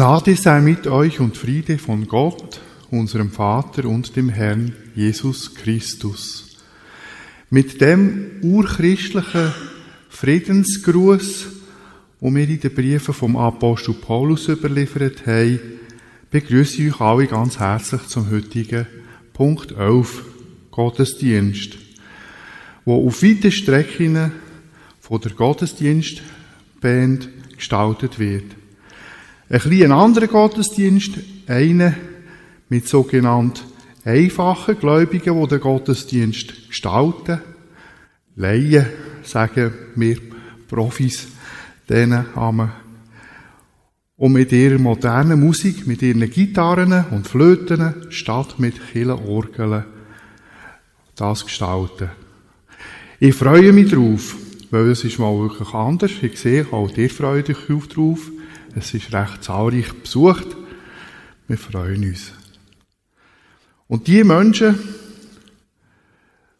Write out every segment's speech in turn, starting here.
Gnade sei mit euch und Friede von Gott, unserem Vater und dem Herrn Jesus Christus. Mit dem urchristlichen Friedensgruß, den wir in den Briefen vom Apostel Paulus überliefert haben, begrüße ich euch alle ganz herzlich zum heutigen Punkt 11 Gottesdienst, wo auf weiten Strecken von der Gottesdienstband gestaltet wird. Ein bisschen anderer Gottesdienst, einer mit sogenannten einfachen Gläubigen, die den Gottesdienst gestalten. Laien, sagen wir Profis, denen haben und mit ihrer modernen Musik, mit ihren Gitarren und Flöten, statt mit Kirchenorgeln, das gestalten. Ich freue mich drauf, weil es ist mal wirklich anders. Ich sehe, auch ihr freut euch drauf. Es ist recht zahlreich besucht. Wir freuen uns. Und die Menschen,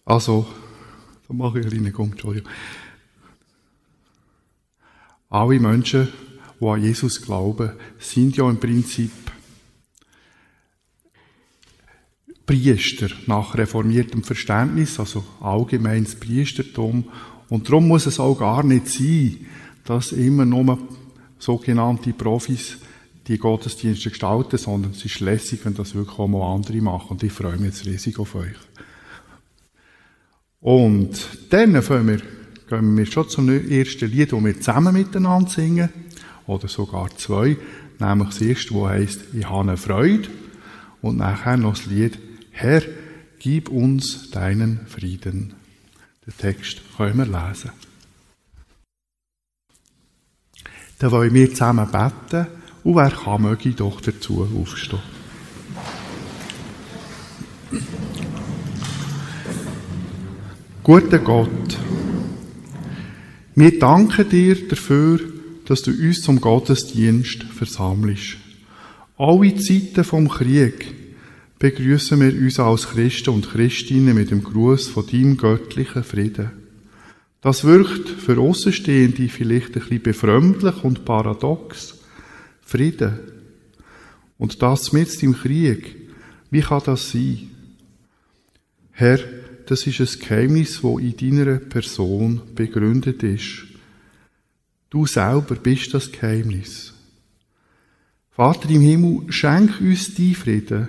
also, da mache ich einen kleinen Entschuldigung. Alle Menschen, die an Jesus glauben, sind ja im Prinzip Priester nach reformiertem Verständnis, also allgemeines Priestertum. Und darum muss es auch gar nicht sein, dass immer nur sogenannte Profis die Gottesdienste gestalten, sondern es ist lässig, wenn das wirklich auch mal andere machen. Und ich freue mich jetzt riesig auf euch. Und dann wir, gehen wir schon zum ersten Lied, das wir zusammen miteinander singen. Oder sogar zwei. Nämlich das erste, das heisst, ich habe eine Freude. Und nachher noch das Lied, Herr, gib uns deinen Frieden. Den Text können wir lesen. Dann wollen wir zusammen beten und wer kann, möge doch dazu aufstehen. Guter Gott, wir danken dir dafür, dass du uns zum Gottesdienst versammelst. Alle Zeiten vom Krieg begrüßen wir uns als Christen und Christinnen mit dem Gruß von deinem göttlichen Frieden. Das wirkt für Außenstehende vielleicht ein bisschen befremdlich und paradox. Frieden. Und das mit im Krieg. Wie kann das sein? Herr, das ist ein Geheimnis, wo in deiner Person begründet ist. Du selber bist das Geheimnis. Vater im Himmel, schenk uns die Frieden,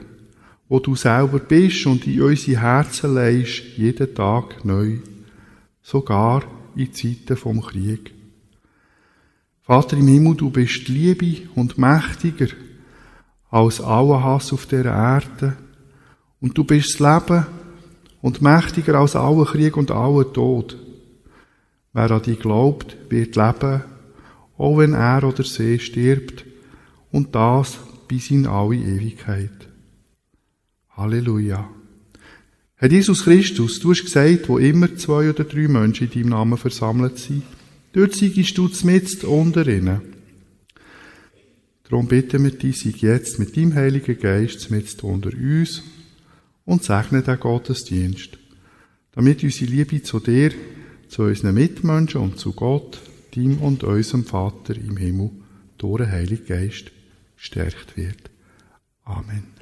wo du selber bist und in unsere Herzen leist, jeden Tag neu sogar in Zeiten vom Krieg. Vater im Himmel, du bist Liebe und mächtiger als aller Hass auf der Erde. Und du bist das Leben und mächtiger als aller Krieg und aller Tod. Wer an dich glaubt, wird leben, auch wenn er oder sie stirbt, und das bis in alle Ewigkeit. Halleluja. Herr Jesus Christus, du hast gesagt, wo immer zwei oder drei Menschen in deinem Namen versammelt sind, dort siegst du mit unter ihnen. Darum bitten wir dich, sieg jetzt mit deinem Heiligen Geist mit unter uns und segne den Gottesdienst, damit unsere Liebe zu dir, zu unseren Mitmenschen und zu Gott, dem und unserem Vater im Himmel, durch den Heiligen Geist gestärkt wird. Amen.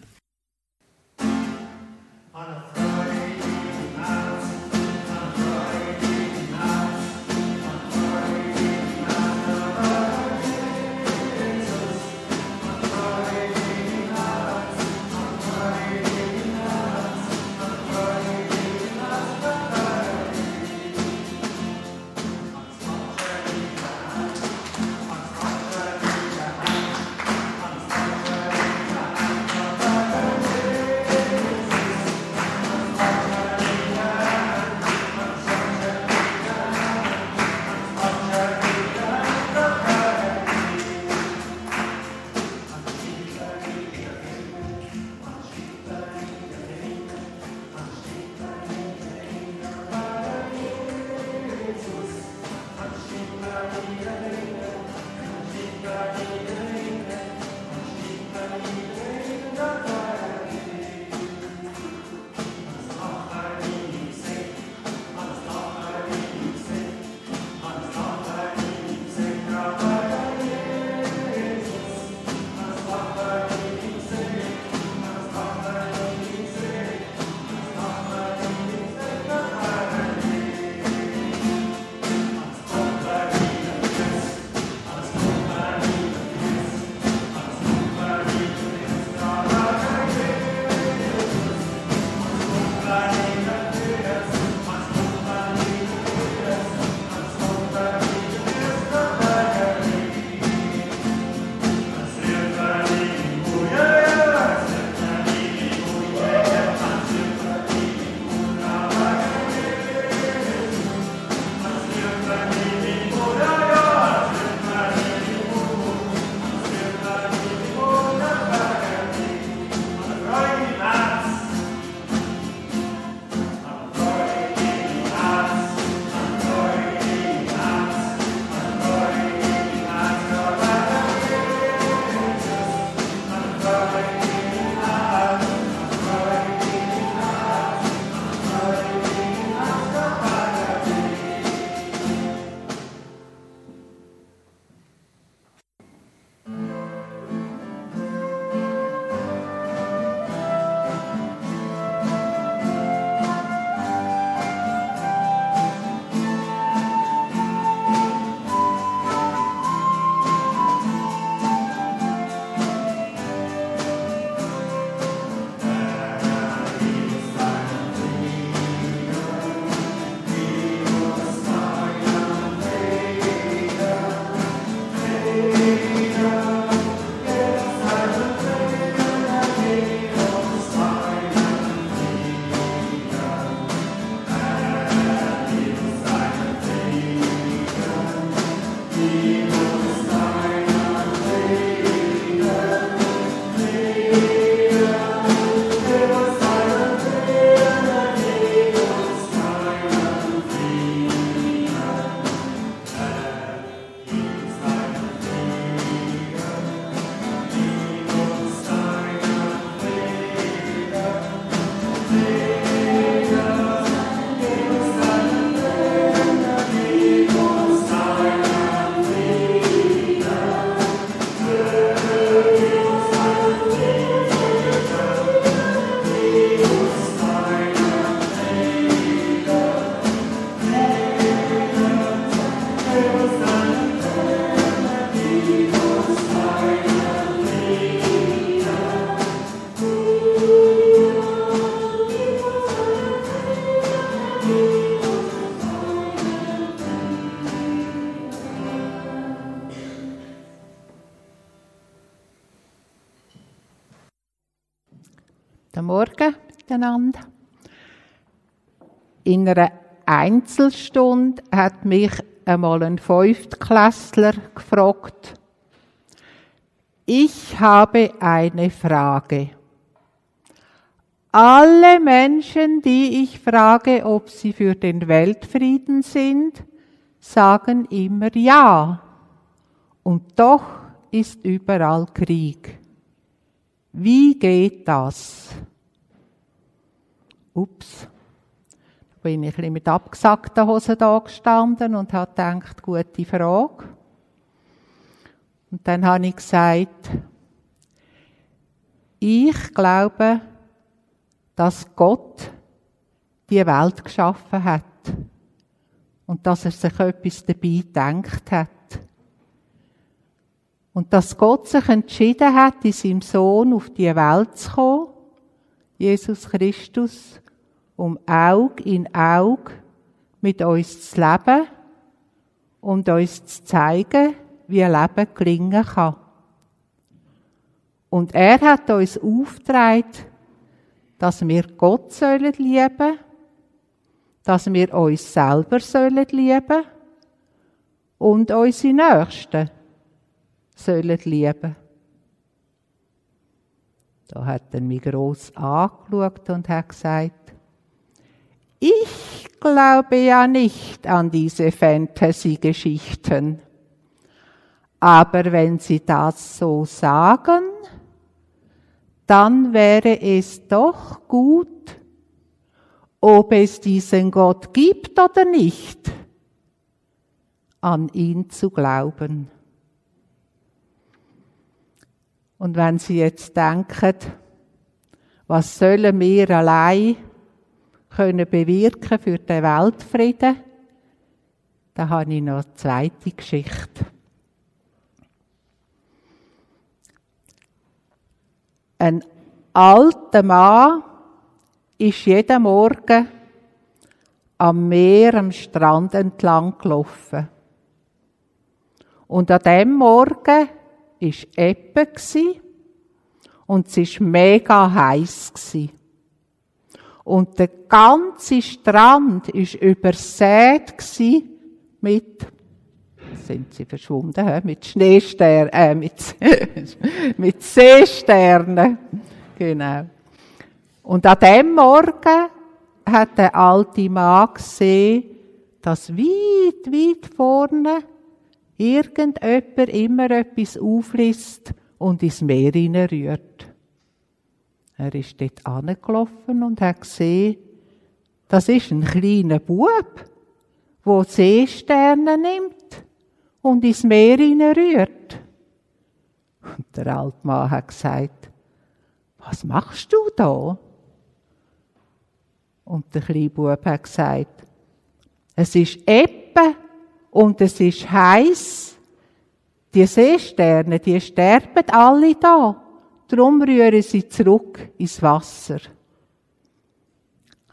Miteinander. In einer Einzelstunde hat mich einmal ein Fünftklässler gefragt, ich habe eine Frage. Alle Menschen, die ich frage, ob sie für den Weltfrieden sind, sagen immer ja. Und doch ist überall Krieg. Wie geht das? Ups. Da bin ich ein bisschen mit abgesackten Hosen da gestanden und habe gedacht, gute Frage. Und dann habe ich gesagt, ich glaube, dass Gott die Welt geschaffen hat und dass er sich etwas dabei gedacht hat. Und dass Gott sich entschieden hat, in seinem Sohn auf die Welt zu kommen, Jesus Christus, um Aug in Aug mit uns zu leben und uns zu zeigen, wie Leben gelingen kann. Und er hat uns aufgetragen, dass wir Gott sollen lieben, dass wir uns selber sollen lieben und unsere Nächsten sollen lieben. Da hat er mich gross angeschaut und hat gesagt, ich glaube ja nicht an diese Fantasy-Geschichten. Aber wenn Sie das so sagen, dann wäre es doch gut, ob es diesen Gott gibt oder nicht, an ihn zu glauben. Und wenn Sie jetzt denken, was sollen wir allein können bewirken für den Weltfrieden, da habe ich noch eine zweite Geschichte. Ein alter Mann ist jeden Morgen am Meer, am Strand entlang gelaufen. Und an dem Morgen ist Ebbe und es ist mega heiß Und der ganze Strand ist übersät mit sind sie verschwunden, he? mit Schneesternen, äh, mit, mit Seesternen. Genau. Und an dem Morgen hat der alte Mann gesehen, dass weit, weit vorne irgendjemand immer etwas aufliest und ins Meer rührt. Er ist dort angelaufen und hat gesehen, das ist ein kleiner Bub, der Seesterne nimmt und ins Meer rührt. Und der alte Mann hat gesagt, was machst du da? Und der kleine Bub hat gesagt, es ist Ebbe und es ist heiß. Die Seesterne, die sterben alle da. Drum rühren sie zurück ins Wasser.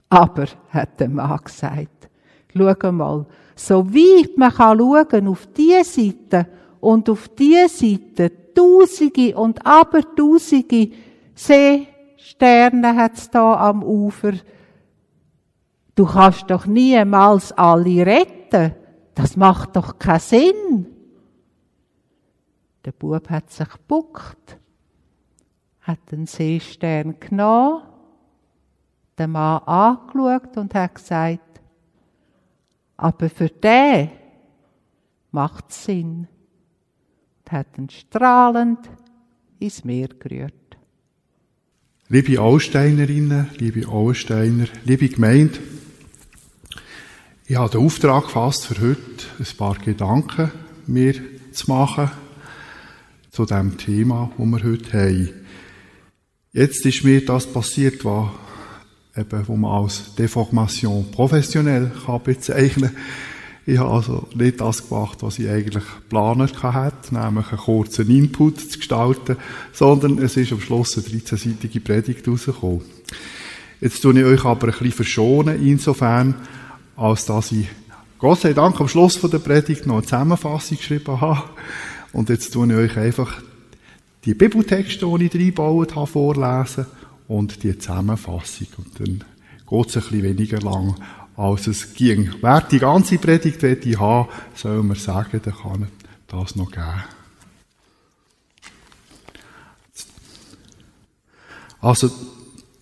Aber, hat der Mann gesagt, schau mal, so weit man kann schauen auf diese Seite und auf diese Seite, tausende und abertausende Seesterne hat es da am Ufer. Du kannst doch niemals alle retten. Das macht doch keinen Sinn. Der Bub hat sich gebuckt, hat den Seestern genommen, den Mann angeschaut und hat gesagt, aber für den macht es Sinn. Und hat ihn strahlend ins Meer gerührt. Liebe Allsteinerinnen, liebe Allsteiner, liebe Gemeinde, ich habe den Auftrag gefasst, für heute ein paar Gedanken mir zu machen zu dem Thema, das wir heute haben. Jetzt ist mir das passiert, was eben, wo man als Deformation professionell kann bezeichnen kann. Ich habe also nicht das gemacht, was ich eigentlich geplant hatte, nämlich einen kurzen Input zu gestalten, sondern es ist am Schluss eine 13-seitige Predigt rausgekommen. Jetzt tue ich euch aber ein bisschen verschonen, insofern, als dass ich Gott sei Dank am Schluss der Predigt noch eine Zusammenfassung geschrieben habe. Und jetzt tue ich euch einfach die Bibeltexte, die ich reingebaut habe, vorlesen und die Zusammenfassung. Und dann geht es ein bisschen weniger lang, als es ging. Wer die ganze Predigt ich haben soll mir sagen, dann kann er das noch geben. Also,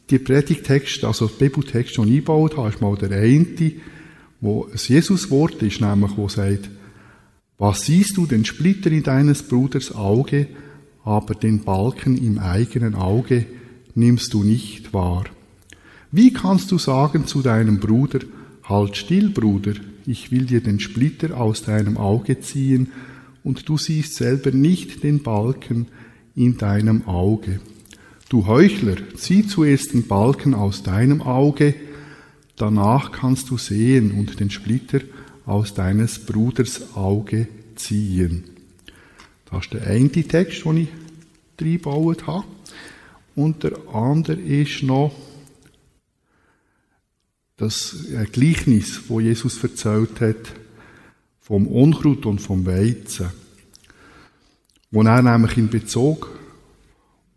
die Predigtexte, also die Bibeltexte, die ich eingebaut habe, ist mal der eine, wo ein Jesuswort ist, nämlich, wo sagt, was siehst du den Splitter in deines Bruders Auge, aber den Balken im eigenen Auge nimmst du nicht wahr? Wie kannst du sagen zu deinem Bruder, halt still, Bruder, ich will dir den Splitter aus deinem Auge ziehen, und du siehst selber nicht den Balken in deinem Auge. Du Heuchler, zieh zuerst den Balken aus deinem Auge, danach kannst du sehen und den Splitter aus deines Bruders Auge ziehen. Das ist der eine Text, den ich reingebaut habe. Und der andere ist noch das Gleichnis, wo Jesus erzählt hat, vom Unkraut und vom Weizen. Wo er nämlich in Bezug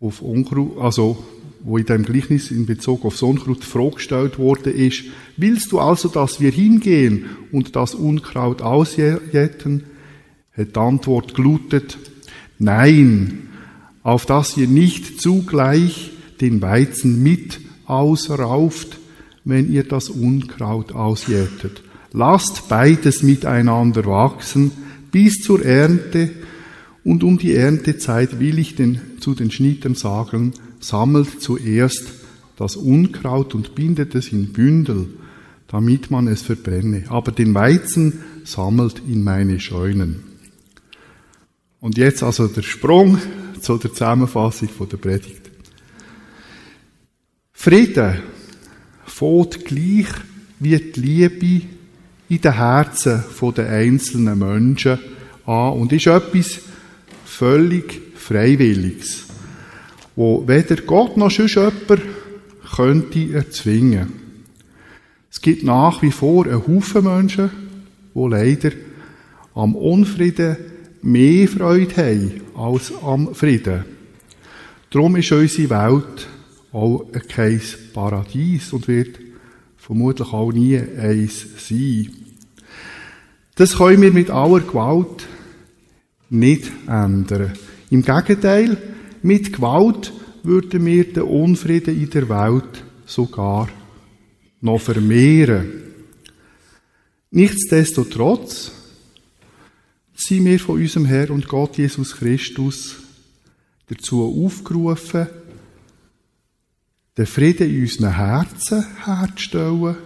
auf Unkraut, also wo in dem Gleichnis in Bezug auf Unkraut die Frage gestellt worden ist, willst du also, dass wir hingehen und das Unkraut ausjäten? Hat die Antwort gelautet, nein, auf dass ihr nicht zugleich den Weizen mit ausrauft, wenn ihr das Unkraut ausjätet. Lasst beides miteinander wachsen bis zur Ernte, und um die Erntezeit will ich den, zu den Schnittern sagen, sammelt zuerst das Unkraut und bindet es in Bündel, damit man es verbrenne. Aber den Weizen sammelt in meine Scheunen. Und jetzt also der Sprung zu der Zusammenfassung der Predigt. Frieden fährt gleich wie die Liebe in den Herzen der einzelnen Menschen an und ist etwas, völlig Freiwilliges, wo weder Gott noch sonst jemand könnte erzwingen. Es gibt nach wie vor einen Haufen Menschen, die leider am Unfrieden mehr Freude haben als am Frieden. Darum ist unsere Welt auch kein Paradies und wird vermutlich auch nie eins sein. Das können wir mit aller Gewalt nicht ändern. Im Gegenteil, mit Gewalt würden wir den Unfrieden in der Welt sogar noch vermehren. Nichtsdestotrotz sind wir von unserem Herr und Gott Jesus Christus dazu aufgerufen, den Frieden in unseren Herzen herzustellen,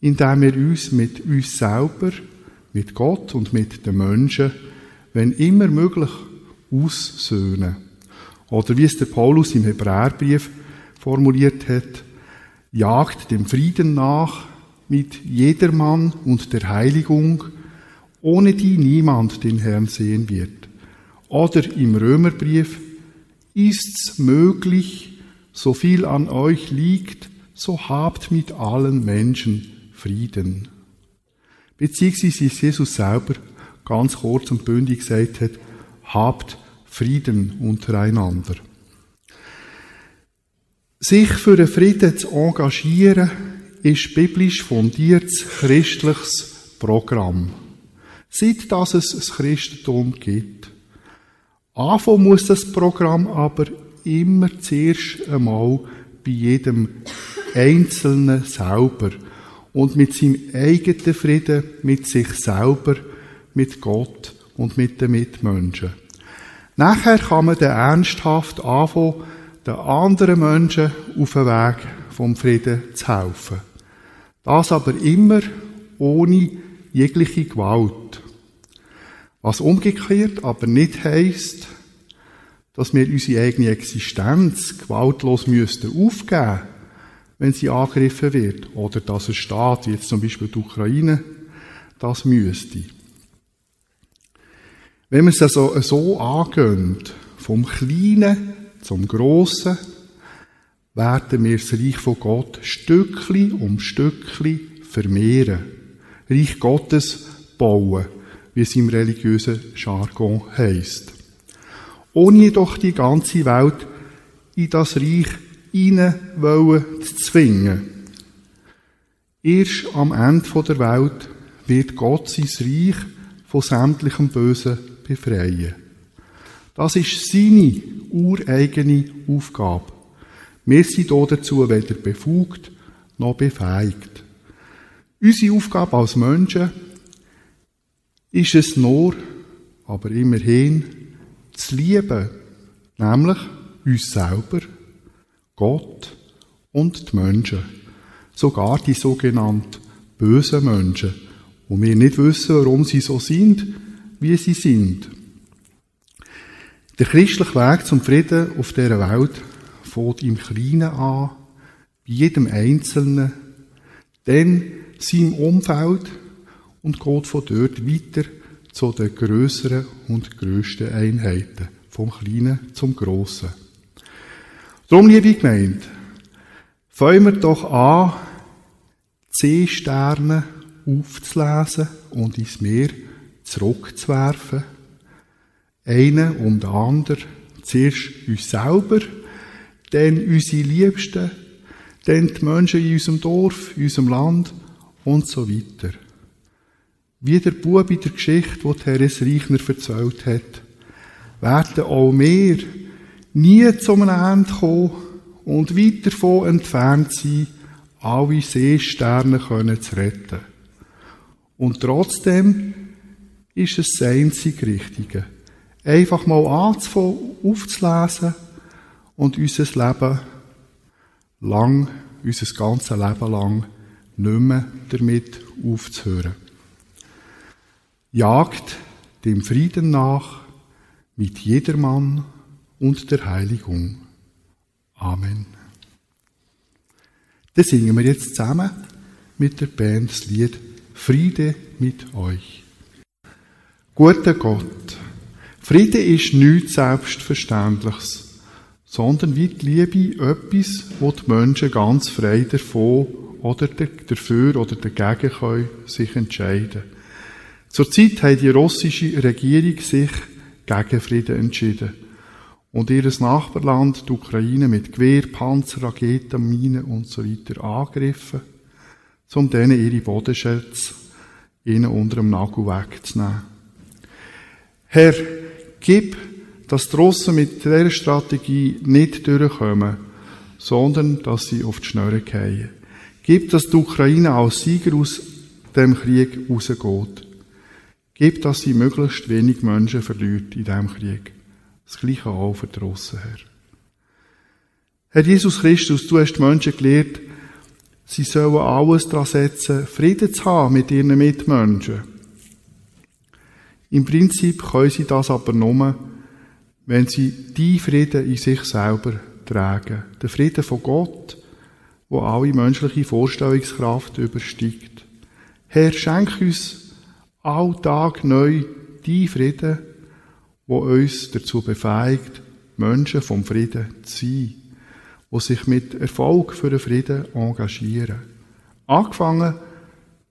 indem wir uns mit uns selber, mit Gott und mit den Menschen wenn immer möglich, aussöhnen. Oder wie es der Paulus im Hebräerbrief formuliert hat, jagt dem Frieden nach mit jedermann und der Heiligung, ohne die niemand den Herrn sehen wird. Oder im Römerbrief, ist's möglich, so viel an euch liegt, so habt mit allen Menschen Frieden. Beziehungsweise ist Jesus selber ganz kurz und bündig gesagt hat, habt Frieden untereinander. Sich für den Frieden zu engagieren, ist biblisch fundiertes christliches Programm. Seit dass es das Christentum gibt. Anfangen muss das Programm aber immer zuerst einmal bei jedem Einzelnen selber und mit seinem eigenen Frieden mit sich selber mit Gott und mit den Mitmenschen. Nachher kann man dann ernsthaft anfangen, den anderen Menschen auf den Weg vom Frieden zu helfen. Das aber immer ohne jegliche Gewalt. Was umgekehrt aber nicht heisst, dass wir unsere eigene Existenz gewaltlos müssten aufgeben, wenn sie angegriffen wird, oder dass ein Staat, wie jetzt zum Beispiel die Ukraine, das müsste. Wenn wir es also so angehen, vom Kleinen zum Grossen, werden wir das Reich von Gott Stückli um Stückli vermehren. Reich Gottes bauen, wie es im religiösen Jargon heisst. Ohne jedoch die ganze Welt in das Reich wollen zu zwingen. Erst am Ende der Welt wird Gott sein Reich von sämtlichem Bösen befreien. Das ist seine ureigene Aufgabe. Wir sind dazu weder befugt noch befähigt. Unsere Aufgabe als Menschen ist es nur, aber immerhin, zu lieben, nämlich uns selber, Gott und die Menschen, sogar die sogenannten bösen Menschen, wo wir nicht wissen, warum sie so sind, wie sie sind. Der christliche Weg zum Frieden auf dieser Welt fängt im Kleinen an, bei jedem Einzelnen, dann seinem Umfeld und geht von dort weiter zu den größeren und grössten Einheiten, vom Kleinen zum Grossen. Darum, liebe Gemeinde, fangen wir doch an, C-Sterne aufzulesen und ins Meer zurückzuwerfen. Einen um den anderen. Zuerst uns selber, dann unsere Liebsten, dann die Menschen in unserem Dorf, in unserem Land und so weiter. Wie der Bub in der Geschichte, die Therese Reichner erzählt hat, werden auch wir nie zum Ende kommen und weit davon entfernt sein, alle Seesterne zu retten. Und trotzdem ist es das einzig Richtige. Einfach mal anzufangen, aufzulesen und unser Leben lang, unser ganzes Leben lang nicht mehr damit aufzuhören. Jagt dem Frieden nach mit jedermann und der Heiligung. Amen. Dann singen wir jetzt zusammen mit der Band das Lied Friede mit euch. Guter Gott, Friede ist nichts Selbstverständliches, sondern wie die Liebe etwas, wo die Menschen ganz frei davon oder dafür oder dagegen können sich entscheiden. Zurzeit hat die russische Regierung sich gegen Frieden entschieden und ihr Nachbarland, die Ukraine, mit Gewehr, Panzer, Raketen, Minen und so weiter angegriffen, um denen ihre Bodenschätze ihnen unter dem Nagel wegzunehmen. Herr, gib, dass die Russen mit dieser Strategie nicht durchkommen, sondern dass sie auf die Schnurre fallen. Gib, dass die Ukraine als Sieger aus dem Krieg rausgeht. Gib, dass sie möglichst wenig Menschen verliert in diesem Krieg. Das Gleiche auch für die Herr. Herr Jesus Christus, du hast die Menschen gelehrt, sie sollen alles daran setzen, Frieden zu haben mit ihren Mitmenschen. Im Prinzip können sie das aber nur, wenn sie die Frieden in sich selber tragen. Der Frieden von Gott, wo alle menschliche Vorstellungskraft übersteigt. Herr, schenk uns alltag neu die Frieden, wo uns dazu befähigt, Menschen vom Frieden zu sein, die sich mit Erfolg für den Frieden engagieren. Angefangen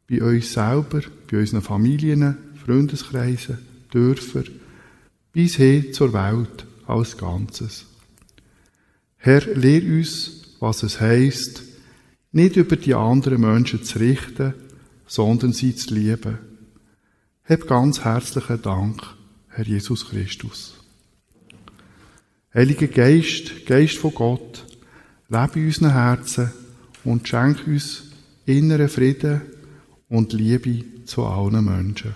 bei uns selber, bei unseren Familien, Freundeskreisen, Dörfern, bis hin zur Welt als Ganzes. Herr, lehr uns, was es heißt, nicht über die anderen Menschen zu richten, sondern sie zu lieben. Hab ganz herzlichen Dank Herr Jesus Christus. Heiliger Geist, Geist von Gott, lebe in unseren Herzen und schenk uns inneren Frieden und Liebe zu allen Menschen.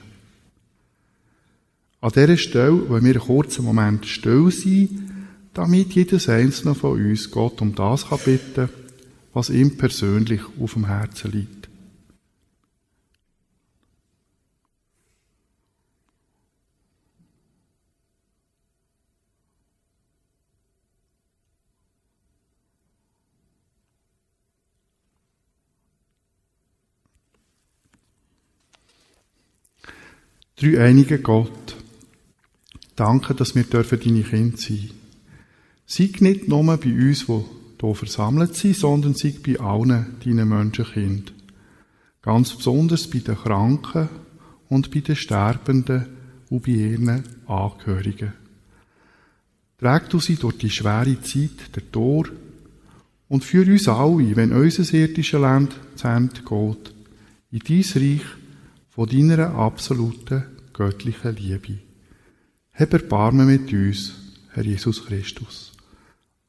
An dieser Stelle wollen wir einen kurzen Moment still sein, damit jedes einzelne von uns Gott um das bitten kann, was ihm persönlich auf dem Herzen liegt. Dreieinige Gott, danke, dass wir dürfen deine Kinder sein. Sei nicht nur bei uns, die hier versammelt sind, sondern sei bei allen deinen Menschenkind. Ganz besonders bei den Kranken und bei den Sterbenden und bei ihren Angehörigen. Träg du sie durch die schwere Zeit der Tor Und führ uns alle, wenn unser irdisches Land zu Ende geht, in dein Reich von deiner absoluten göttlichen Liebe. Hab Erbarmen mit uns, Herr Jesus Christus.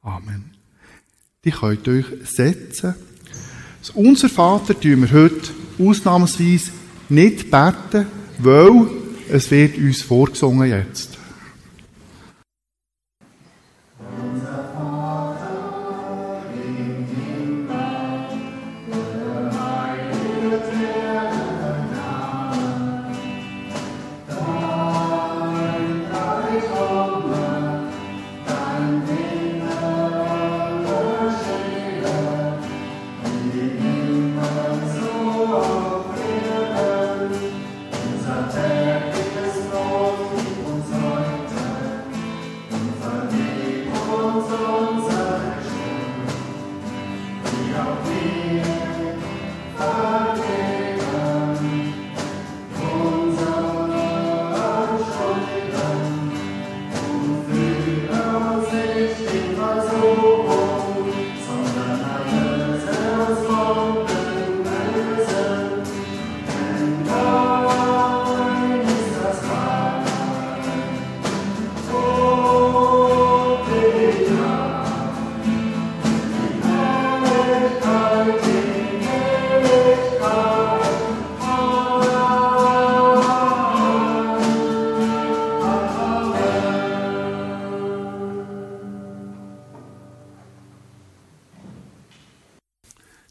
Amen. Die könnt euch setzen. Das Unser Vater tun wir heute ausnahmsweise nicht beten, weil es wird uns vorgesungen jetzt.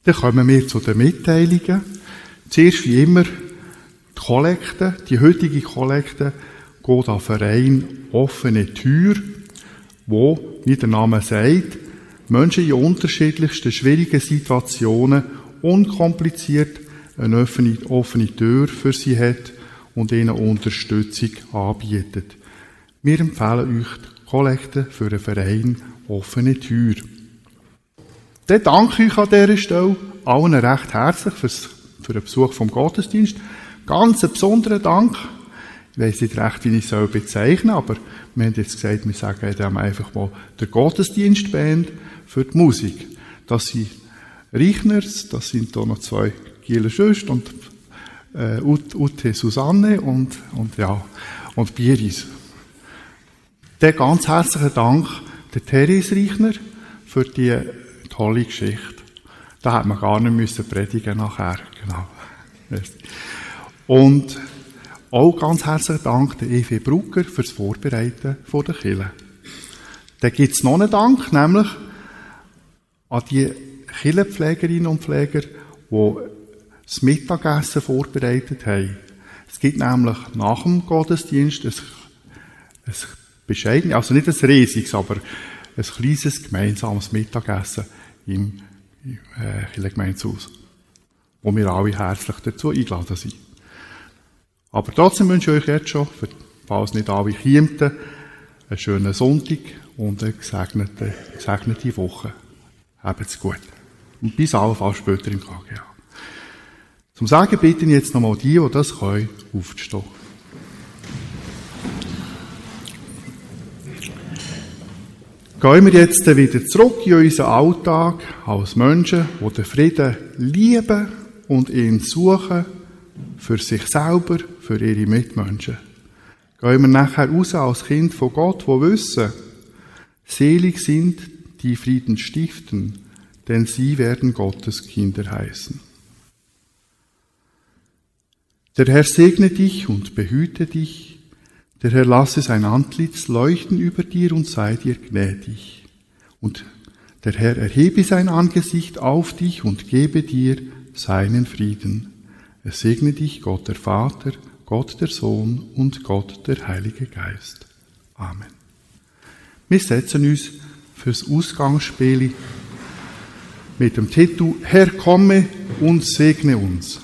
Dann kommen wir zu den Mitteilungen. Zuerst wie immer die Kollekte. Die heutige Kollekte geht an Verein Offene Tür, wo, wie der Name sagt, Menschen in unterschiedlichsten schwierigen Situationen unkompliziert eine offene, offene Tür für sie hat und ihnen Unterstützung anbietet. Wir empfehlen euch die Kollekte für einen Verein Offene Tür. Dann danke ich an dieser Stelle allen recht herzlich fürs, für den Besuch vom Gottesdienst. Ganz einen besonderen Dank. Ich weiss nicht recht, wie ich es bezeichnen soll, aber wir haben jetzt gesagt, wir sagen dem einfach mal der Gottesdienstband für die Musik. Das sind Reichners, das sind da noch zwei Gieler Schüster und äh, Ute Susanne und, und ja, und Bieris. Der ganz herzlichen Dank der Therese Reichner für die tolle Geschichte. Da hat man gar nicht müssen predigen nachher. Genau. Und auch ganz herzlichen Dank der Evi Brugger fürs Vorbereiten von der Kille. Da gibt's noch einen Dank, nämlich an die Killenpflegerinnen und Pfleger, die das Mittagessen vorbereitet haben. Es gibt nämlich nach dem Gottesdienst ein, ein bescheidenes, also nicht ein riesiges, aber ein kleines gemeinsames Mittagessen im äh, Kirchengemeindehaus, wo wir alle herzlich dazu eingeladen sind. Aber trotzdem wünsche ich euch jetzt schon, falls nicht alle kommen, einen schönen Sonntag und eine gesegnete, gesegnete Woche. Habt's gut. Und bis allenfalls später im KGA. Zum Sagen bitte ich jetzt nochmal die, die das können, aufzustehen. Gehen wir jetzt wieder zurück in unseren Alltag als Menschen, die den Frieden lieben und ihn suchen für sich selber, für ihre Mitmenschen. Gehen wir nachher raus als Kind von Gott, wo wissen, selig sind die Frieden stiften, denn sie werden Gottes Kinder heißen. Der Herr segne dich und behüte dich. Der Herr lasse sein Antlitz leuchten über dir und sei dir gnädig. Und der Herr erhebe sein Angesicht auf dich und gebe dir seinen Frieden. Er segne dich, Gott der Vater, Gott der Sohn und Gott der Heilige Geist. Amen. Wir setzen uns fürs Ausgangsspiel mit dem Titel Herr komme und segne uns.